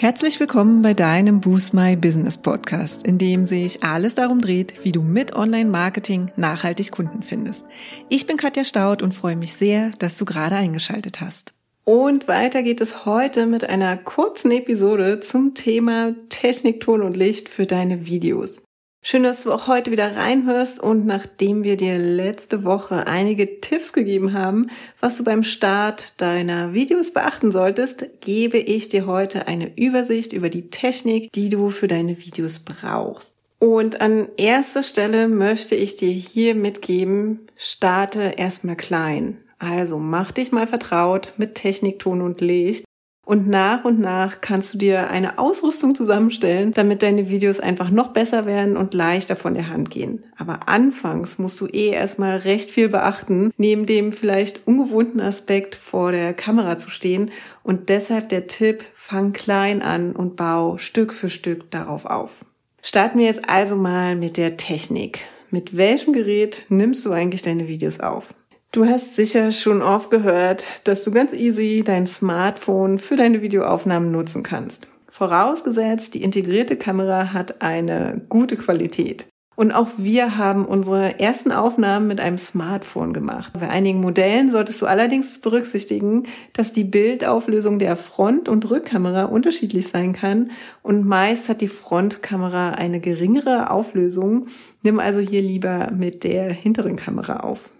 Herzlich willkommen bei deinem Boost My Business Podcast, in dem sich alles darum dreht, wie du mit Online-Marketing nachhaltig Kunden findest. Ich bin Katja Staud und freue mich sehr, dass du gerade eingeschaltet hast. Und weiter geht es heute mit einer kurzen Episode zum Thema Technik, Ton und Licht für deine Videos. Schön, dass du auch heute wieder reinhörst und nachdem wir dir letzte Woche einige Tipps gegeben haben, was du beim Start deiner Videos beachten solltest, gebe ich dir heute eine Übersicht über die Technik, die du für deine Videos brauchst. Und an erster Stelle möchte ich dir hier mitgeben, starte erstmal klein. Also mach dich mal vertraut mit Technik, Ton und Licht und nach und nach kannst du dir eine Ausrüstung zusammenstellen, damit deine Videos einfach noch besser werden und leichter von der Hand gehen. Aber anfangs musst du eh erstmal recht viel beachten, neben dem vielleicht ungewohnten Aspekt vor der Kamera zu stehen. Und deshalb der Tipp, fang klein an und bau Stück für Stück darauf auf. Starten wir jetzt also mal mit der Technik. Mit welchem Gerät nimmst du eigentlich deine Videos auf? Du hast sicher schon oft gehört, dass du ganz easy dein Smartphone für deine Videoaufnahmen nutzen kannst. Vorausgesetzt, die integrierte Kamera hat eine gute Qualität. Und auch wir haben unsere ersten Aufnahmen mit einem Smartphone gemacht. Bei einigen Modellen solltest du allerdings berücksichtigen, dass die Bildauflösung der Front- und Rückkamera unterschiedlich sein kann und meist hat die Frontkamera eine geringere Auflösung. Nimm also hier lieber mit der hinteren Kamera auf.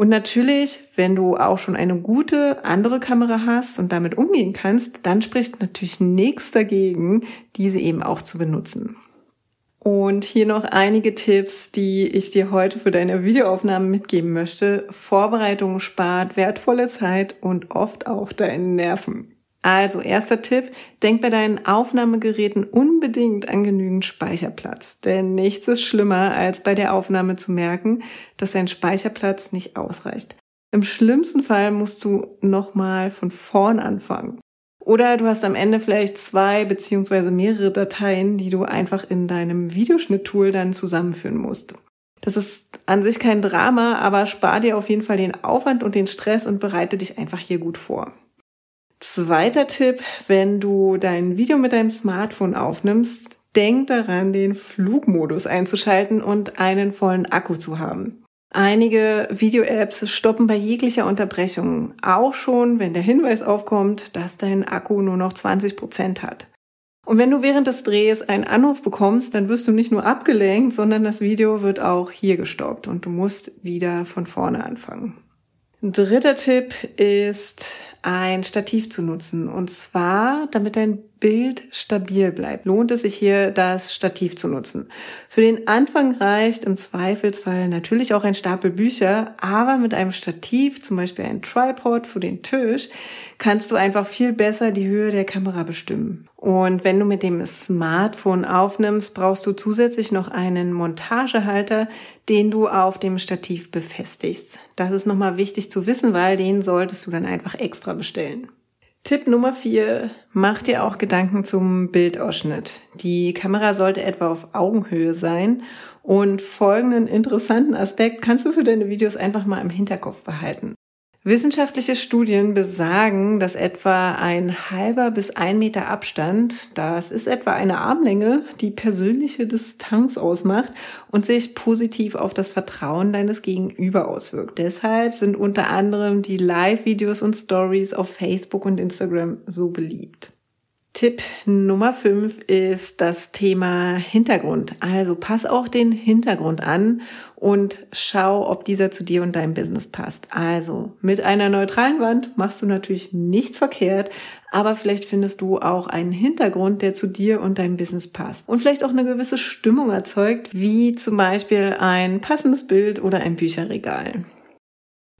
Und natürlich, wenn du auch schon eine gute andere Kamera hast und damit umgehen kannst, dann spricht natürlich nichts dagegen, diese eben auch zu benutzen. Und hier noch einige Tipps, die ich dir heute für deine Videoaufnahmen mitgeben möchte. Vorbereitung spart wertvolle Zeit und oft auch deinen Nerven. Also, erster Tipp, denk bei deinen Aufnahmegeräten unbedingt an genügend Speicherplatz. Denn nichts ist schlimmer, als bei der Aufnahme zu merken, dass dein Speicherplatz nicht ausreicht. Im schlimmsten Fall musst du nochmal von vorn anfangen. Oder du hast am Ende vielleicht zwei beziehungsweise mehrere Dateien, die du einfach in deinem Videoschnitttool dann zusammenführen musst. Das ist an sich kein Drama, aber spar dir auf jeden Fall den Aufwand und den Stress und bereite dich einfach hier gut vor. Zweiter Tipp, wenn du dein Video mit deinem Smartphone aufnimmst, denk daran, den Flugmodus einzuschalten und einen vollen Akku zu haben. Einige Video-Apps stoppen bei jeglicher Unterbrechung, auch schon, wenn der Hinweis aufkommt, dass dein Akku nur noch 20 Prozent hat. Und wenn du während des Drehs einen Anruf bekommst, dann wirst du nicht nur abgelenkt, sondern das Video wird auch hier gestoppt und du musst wieder von vorne anfangen. Dritter Tipp ist, ein Stativ zu nutzen. Und zwar, damit dein Bild stabil bleibt, lohnt es sich hier, das Stativ zu nutzen. Für den Anfang reicht im Zweifelsfall natürlich auch ein Stapel Bücher, aber mit einem Stativ, zum Beispiel ein Tripod für den Tisch, kannst du einfach viel besser die Höhe der Kamera bestimmen. Und wenn du mit dem Smartphone aufnimmst, brauchst du zusätzlich noch einen Montagehalter, den du auf dem Stativ befestigst. Das ist nochmal wichtig zu wissen, weil den solltest du dann einfach extra bestellen. Tipp Nummer vier: Mach dir auch Gedanken zum Bildausschnitt. Die Kamera sollte etwa auf Augenhöhe sein und folgenden interessanten Aspekt kannst du für deine Videos einfach mal im Hinterkopf behalten. Wissenschaftliche Studien besagen, dass etwa ein halber bis ein Meter Abstand, das ist etwa eine Armlänge, die persönliche Distanz ausmacht und sich positiv auf das Vertrauen deines Gegenüber auswirkt. Deshalb sind unter anderem die Live-Videos und Stories auf Facebook und Instagram so beliebt. Tipp Nummer 5 ist das Thema Hintergrund. Also pass auch den Hintergrund an und schau, ob dieser zu dir und deinem Business passt. Also mit einer neutralen Wand machst du natürlich nichts verkehrt, aber vielleicht findest du auch einen Hintergrund, der zu dir und deinem Business passt und vielleicht auch eine gewisse Stimmung erzeugt, wie zum Beispiel ein passendes Bild oder ein Bücherregal.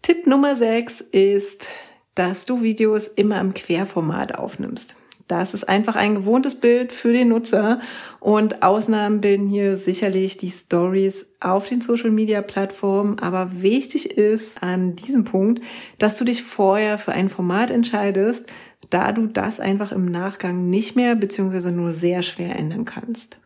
Tipp Nummer 6 ist, dass du Videos immer im Querformat aufnimmst. Das ist einfach ein gewohntes Bild für den Nutzer und Ausnahmen bilden hier sicherlich die Stories auf den Social Media Plattformen. Aber wichtig ist an diesem Punkt, dass du dich vorher für ein Format entscheidest, da du das einfach im Nachgang nicht mehr bzw. nur sehr schwer ändern kannst.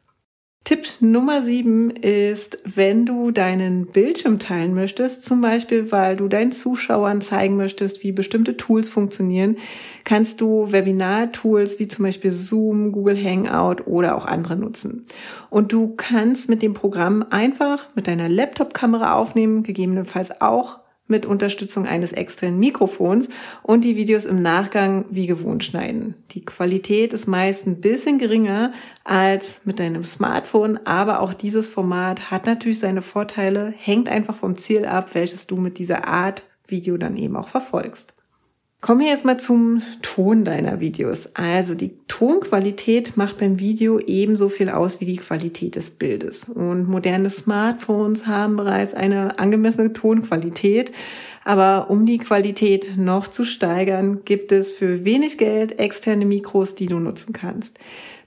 Tipp Nummer sieben ist, wenn du deinen Bildschirm teilen möchtest, zum Beispiel, weil du deinen Zuschauern zeigen möchtest, wie bestimmte Tools funktionieren, kannst du Webinar-Tools wie zum Beispiel Zoom, Google Hangout oder auch andere nutzen. Und du kannst mit dem Programm einfach mit deiner Laptop-Kamera aufnehmen, gegebenenfalls auch mit Unterstützung eines externen Mikrofons und die Videos im Nachgang wie gewohnt schneiden. Die Qualität ist meist ein bisschen geringer als mit deinem Smartphone, aber auch dieses Format hat natürlich seine Vorteile, hängt einfach vom Ziel ab, welches du mit dieser Art Video dann eben auch verfolgst. Kommen wir erstmal zum Ton deiner Videos. Also die Tonqualität macht beim Video ebenso viel aus wie die Qualität des Bildes. Und moderne Smartphones haben bereits eine angemessene Tonqualität. Aber um die Qualität noch zu steigern, gibt es für wenig Geld externe Mikros, die du nutzen kannst.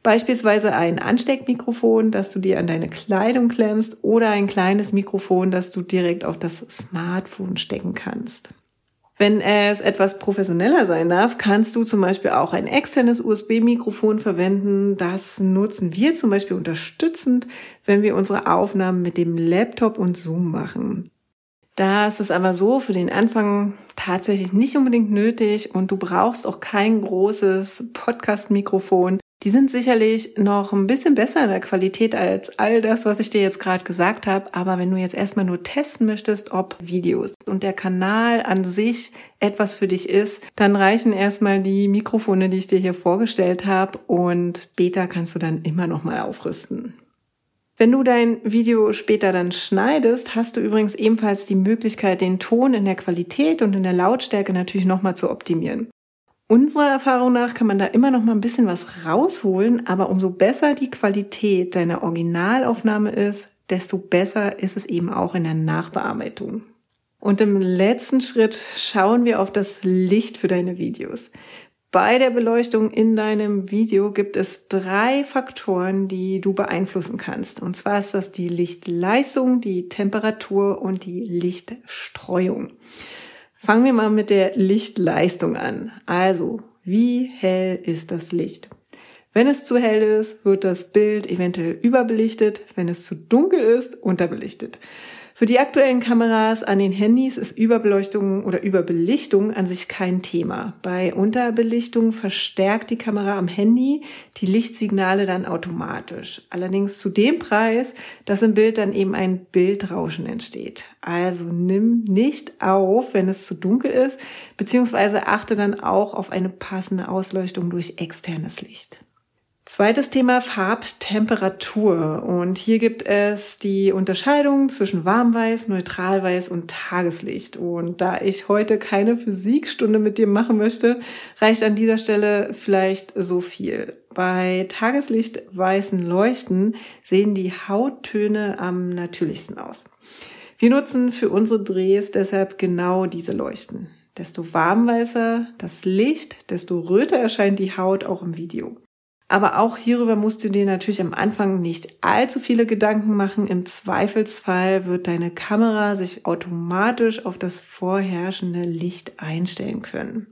Beispielsweise ein Ansteckmikrofon, das du dir an deine Kleidung klemmst oder ein kleines Mikrofon, das du direkt auf das Smartphone stecken kannst. Wenn es etwas professioneller sein darf, kannst du zum Beispiel auch ein externes USB-Mikrofon verwenden. Das nutzen wir zum Beispiel unterstützend, wenn wir unsere Aufnahmen mit dem Laptop und Zoom machen. Das ist aber so für den Anfang tatsächlich nicht unbedingt nötig und du brauchst auch kein großes Podcast-Mikrofon. Die sind sicherlich noch ein bisschen besser in der Qualität als all das, was ich dir jetzt gerade gesagt habe. Aber wenn du jetzt erstmal nur testen möchtest, ob Videos und der Kanal an sich etwas für dich ist, dann reichen erstmal die Mikrofone, die ich dir hier vorgestellt habe. Und später kannst du dann immer noch mal aufrüsten. Wenn du dein Video später dann schneidest, hast du übrigens ebenfalls die Möglichkeit, den Ton in der Qualität und in der Lautstärke natürlich nochmal zu optimieren. Unserer Erfahrung nach kann man da immer noch mal ein bisschen was rausholen, aber umso besser die Qualität deiner Originalaufnahme ist, desto besser ist es eben auch in der Nachbearbeitung. Und im letzten Schritt schauen wir auf das Licht für deine Videos. Bei der Beleuchtung in deinem Video gibt es drei Faktoren, die du beeinflussen kannst. Und zwar ist das die Lichtleistung, die Temperatur und die Lichtstreuung. Fangen wir mal mit der Lichtleistung an. Also, wie hell ist das Licht? Wenn es zu hell ist, wird das Bild eventuell überbelichtet. Wenn es zu dunkel ist, unterbelichtet. Für die aktuellen Kameras an den Handys ist Überbeleuchtung oder Überbelichtung an sich kein Thema. Bei Unterbelichtung verstärkt die Kamera am Handy die Lichtsignale dann automatisch. Allerdings zu dem Preis, dass im Bild dann eben ein Bildrauschen entsteht. Also nimm nicht auf, wenn es zu dunkel ist, beziehungsweise achte dann auch auf eine passende Ausleuchtung durch externes Licht. Zweites Thema Farbtemperatur. Und hier gibt es die Unterscheidung zwischen Warmweiß, Neutralweiß und Tageslicht. Und da ich heute keine Physikstunde mit dir machen möchte, reicht an dieser Stelle vielleicht so viel. Bei tageslichtweißen Leuchten sehen die Hauttöne am natürlichsten aus. Wir nutzen für unsere Drehs deshalb genau diese Leuchten. Desto warmweißer das Licht, desto röter erscheint die Haut auch im Video. Aber auch hierüber musst du dir natürlich am Anfang nicht allzu viele Gedanken machen. Im Zweifelsfall wird deine Kamera sich automatisch auf das vorherrschende Licht einstellen können.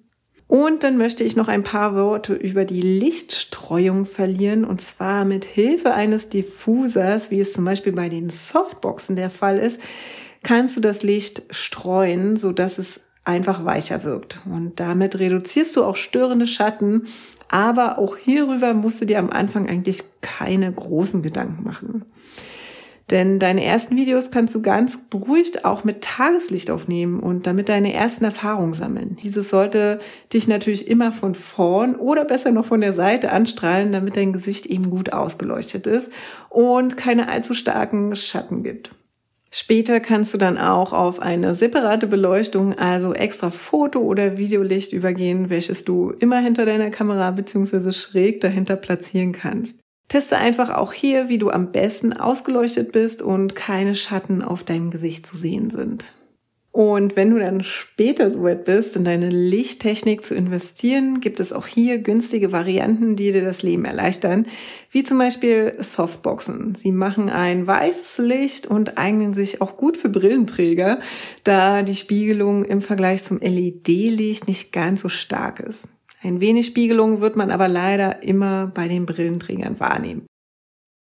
Und dann möchte ich noch ein paar Worte über die Lichtstreuung verlieren und zwar mit Hilfe eines Diffusers, wie es zum Beispiel bei den Softboxen der Fall ist, kannst du das Licht streuen, so dass es einfach weicher wirkt. Und damit reduzierst du auch störende Schatten aber auch hierüber musst du dir am Anfang eigentlich keine großen Gedanken machen. Denn deine ersten Videos kannst du ganz beruhigt auch mit Tageslicht aufnehmen und damit deine ersten Erfahrungen sammeln. Dieses sollte dich natürlich immer von vorn oder besser noch von der Seite anstrahlen, damit dein Gesicht eben gut ausgeleuchtet ist und keine allzu starken Schatten gibt. Später kannst du dann auch auf eine separate Beleuchtung, also extra Foto- oder Videolicht übergehen, welches du immer hinter deiner Kamera bzw. schräg dahinter platzieren kannst. Teste einfach auch hier, wie du am besten ausgeleuchtet bist und keine Schatten auf deinem Gesicht zu sehen sind. Und wenn du dann später soweit bist, in deine Lichttechnik zu investieren, gibt es auch hier günstige Varianten, die dir das Leben erleichtern, wie zum Beispiel Softboxen. Sie machen ein weißes Licht und eignen sich auch gut für Brillenträger, da die Spiegelung im Vergleich zum LED-Licht nicht ganz so stark ist. Ein wenig Spiegelung wird man aber leider immer bei den Brillenträgern wahrnehmen.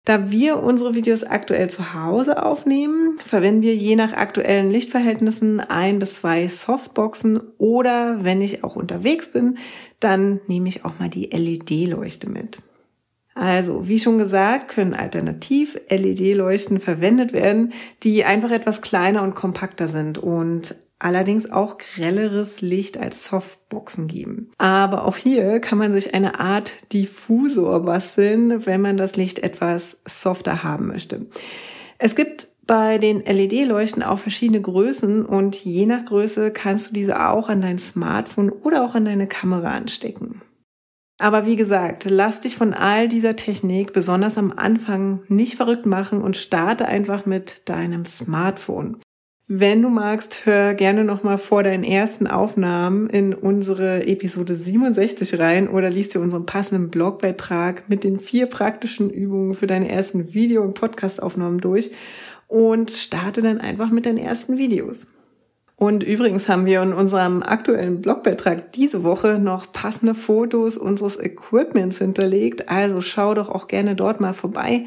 Da wir unsere Videos aktuell zu Hause aufnehmen, verwenden wir je nach aktuellen Lichtverhältnissen ein bis zwei Softboxen oder wenn ich auch unterwegs bin, dann nehme ich auch mal die LED-Leuchte mit. Also, wie schon gesagt, können alternativ LED-Leuchten verwendet werden, die einfach etwas kleiner und kompakter sind und allerdings auch grelleres Licht als Softboxen geben. Aber auch hier kann man sich eine Art Diffusor basteln, wenn man das Licht etwas softer haben möchte. Es gibt bei den LED-Leuchten auch verschiedene Größen und je nach Größe kannst du diese auch an dein Smartphone oder auch an deine Kamera anstecken. Aber wie gesagt, lass dich von all dieser Technik besonders am Anfang nicht verrückt machen und starte einfach mit deinem Smartphone. Wenn du magst, hör gerne nochmal vor deinen ersten Aufnahmen in unsere Episode 67 rein oder liest dir unseren passenden Blogbeitrag mit den vier praktischen Übungen für deine ersten Video- und Podcastaufnahmen durch und starte dann einfach mit deinen ersten Videos. Und übrigens haben wir in unserem aktuellen Blogbeitrag diese Woche noch passende Fotos unseres Equipments hinterlegt. Also schau doch auch gerne dort mal vorbei.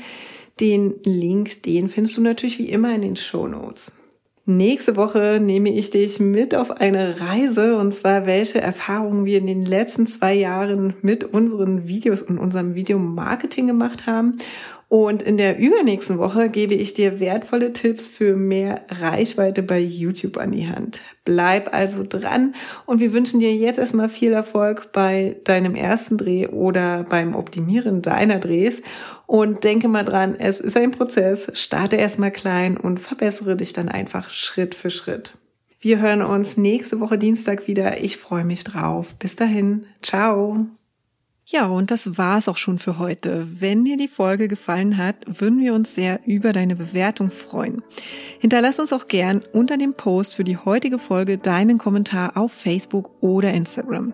Den Link, den findest du natürlich wie immer in den Show Notes. Nächste Woche nehme ich dich mit auf eine Reise und zwar welche Erfahrungen wir in den letzten zwei Jahren mit unseren Videos und unserem Videomarketing gemacht haben. Und in der übernächsten Woche gebe ich dir wertvolle Tipps für mehr Reichweite bei YouTube an die Hand. Bleib also dran und wir wünschen dir jetzt erstmal viel Erfolg bei deinem ersten Dreh oder beim Optimieren deiner Drehs. Und denke mal dran, es ist ein Prozess. Starte erstmal klein und verbessere dich dann einfach Schritt für Schritt. Wir hören uns nächste Woche Dienstag wieder. Ich freue mich drauf. Bis dahin. Ciao. Ja, und das war's auch schon für heute. Wenn dir die Folge gefallen hat, würden wir uns sehr über deine Bewertung freuen. Hinterlass uns auch gern unter dem Post für die heutige Folge deinen Kommentar auf Facebook oder Instagram.